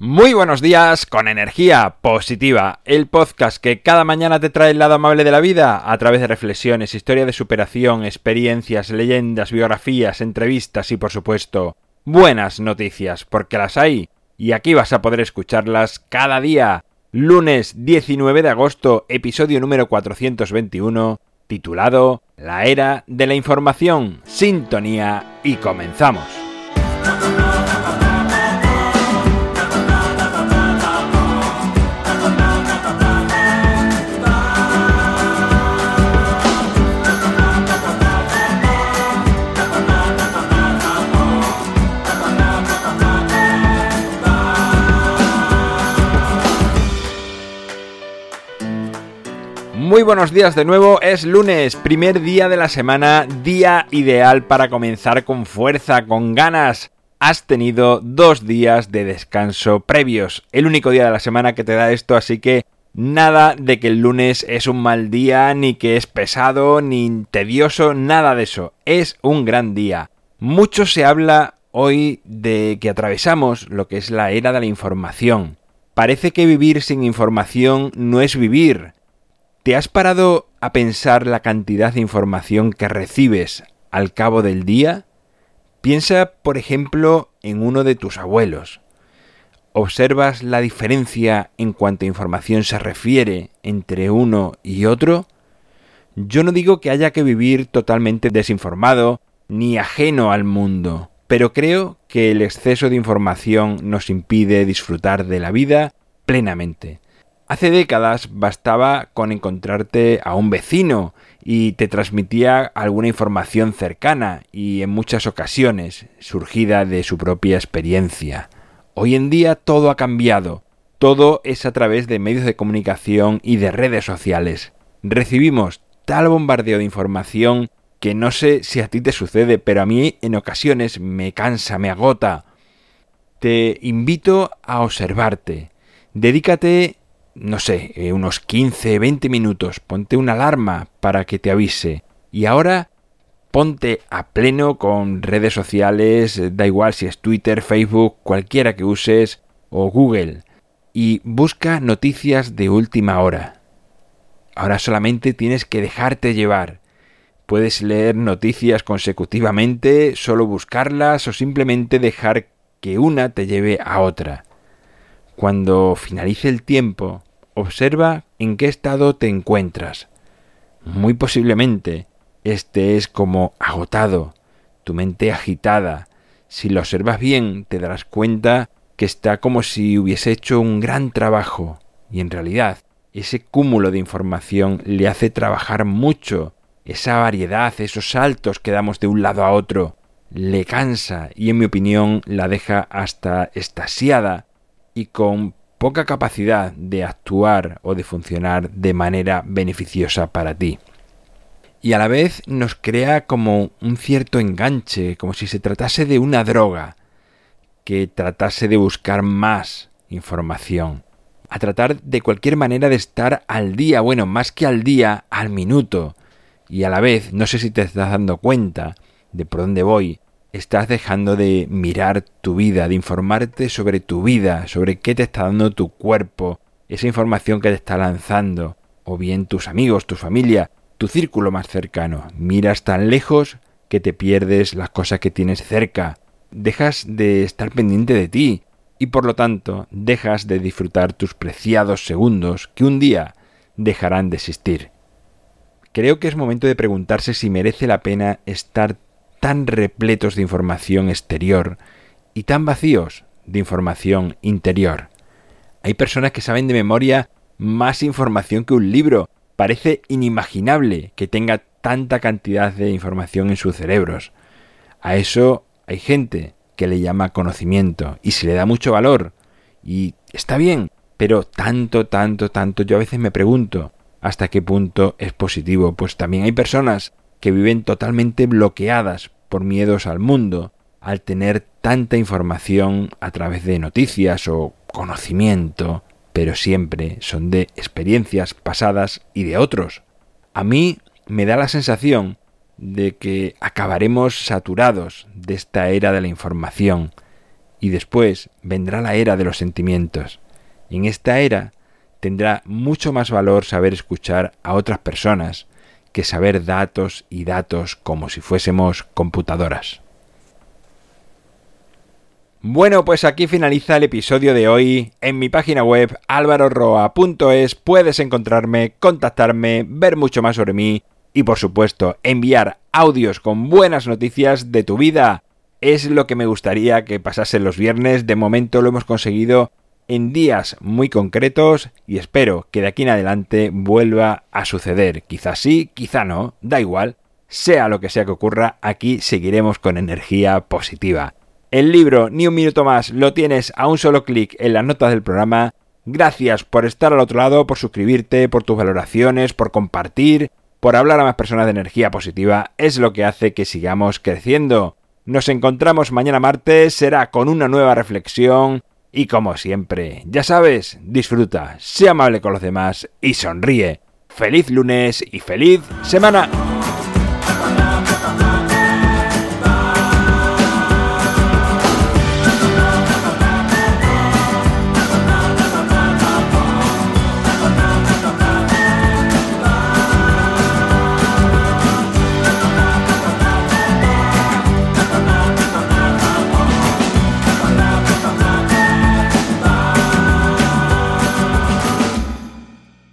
Muy buenos días con energía positiva, el podcast que cada mañana te trae el lado amable de la vida a través de reflexiones, historia de superación, experiencias, leyendas, biografías, entrevistas y por supuesto buenas noticias, porque las hay y aquí vas a poder escucharlas cada día. Lunes 19 de agosto, episodio número 421, titulado La era de la información, sintonía y comenzamos. Muy buenos días de nuevo, es lunes, primer día de la semana, día ideal para comenzar con fuerza, con ganas. Has tenido dos días de descanso previos, el único día de la semana que te da esto, así que nada de que el lunes es un mal día, ni que es pesado, ni tedioso, nada de eso, es un gran día. Mucho se habla hoy de que atravesamos lo que es la era de la información. Parece que vivir sin información no es vivir, ¿Te has parado a pensar la cantidad de información que recibes al cabo del día? Piensa, por ejemplo, en uno de tus abuelos. ¿Observas la diferencia en cuanto a información se refiere entre uno y otro? Yo no digo que haya que vivir totalmente desinformado ni ajeno al mundo, pero creo que el exceso de información nos impide disfrutar de la vida plenamente. Hace décadas bastaba con encontrarte a un vecino y te transmitía alguna información cercana y en muchas ocasiones surgida de su propia experiencia. Hoy en día todo ha cambiado. Todo es a través de medios de comunicación y de redes sociales. Recibimos tal bombardeo de información que no sé si a ti te sucede, pero a mí en ocasiones me cansa, me agota. Te invito a observarte. Dedícate no sé, eh, unos 15, 20 minutos, ponte una alarma para que te avise. Y ahora ponte a pleno con redes sociales, da igual si es Twitter, Facebook, cualquiera que uses, o Google, y busca noticias de última hora. Ahora solamente tienes que dejarte llevar. Puedes leer noticias consecutivamente, solo buscarlas o simplemente dejar que una te lleve a otra. Cuando finalice el tiempo, Observa en qué estado te encuentras. Muy posiblemente este es como agotado, tu mente agitada. Si lo observas bien, te darás cuenta que está como si hubiese hecho un gran trabajo, y en realidad ese cúmulo de información le hace trabajar mucho. Esa variedad, esos saltos que damos de un lado a otro, le cansa y en mi opinión la deja hasta estasiada y con poca capacidad de actuar o de funcionar de manera beneficiosa para ti. Y a la vez nos crea como un cierto enganche, como si se tratase de una droga, que tratase de buscar más información, a tratar de cualquier manera de estar al día, bueno, más que al día, al minuto. Y a la vez, no sé si te estás dando cuenta de por dónde voy, estás dejando de mirar tu vida, de informarte sobre tu vida, sobre qué te está dando tu cuerpo, esa información que te está lanzando, o bien tus amigos, tu familia, tu círculo más cercano. Miras tan lejos que te pierdes las cosas que tienes cerca, dejas de estar pendiente de ti y por lo tanto dejas de disfrutar tus preciados segundos que un día dejarán de existir. Creo que es momento de preguntarse si merece la pena estar tan repletos de información exterior y tan vacíos de información interior. Hay personas que saben de memoria más información que un libro. Parece inimaginable que tenga tanta cantidad de información en sus cerebros. A eso hay gente que le llama conocimiento y se le da mucho valor. Y está bien, pero tanto, tanto, tanto, yo a veces me pregunto hasta qué punto es positivo, pues también hay personas que viven totalmente bloqueadas por miedos al mundo, al tener tanta información a través de noticias o conocimiento, pero siempre son de experiencias pasadas y de otros. A mí me da la sensación de que acabaremos saturados de esta era de la información y después vendrá la era de los sentimientos. En esta era tendrá mucho más valor saber escuchar a otras personas que saber datos y datos como si fuésemos computadoras. Bueno, pues aquí finaliza el episodio de hoy. En mi página web alvaroroa.es puedes encontrarme, contactarme, ver mucho más sobre mí y por supuesto enviar audios con buenas noticias de tu vida. Es lo que me gustaría que pasase los viernes. De momento lo hemos conseguido en días muy concretos y espero que de aquí en adelante vuelva a suceder. Quizás sí, quizá no, da igual. Sea lo que sea que ocurra, aquí seguiremos con energía positiva. El libro Ni un minuto más lo tienes a un solo clic en las notas del programa. Gracias por estar al otro lado, por suscribirte, por tus valoraciones, por compartir, por hablar a más personas de energía positiva. Es lo que hace que sigamos creciendo. Nos encontramos mañana martes, será con una nueva reflexión y como siempre, ya sabes, disfruta, sea amable con los demás y sonríe. Feliz lunes y feliz semana.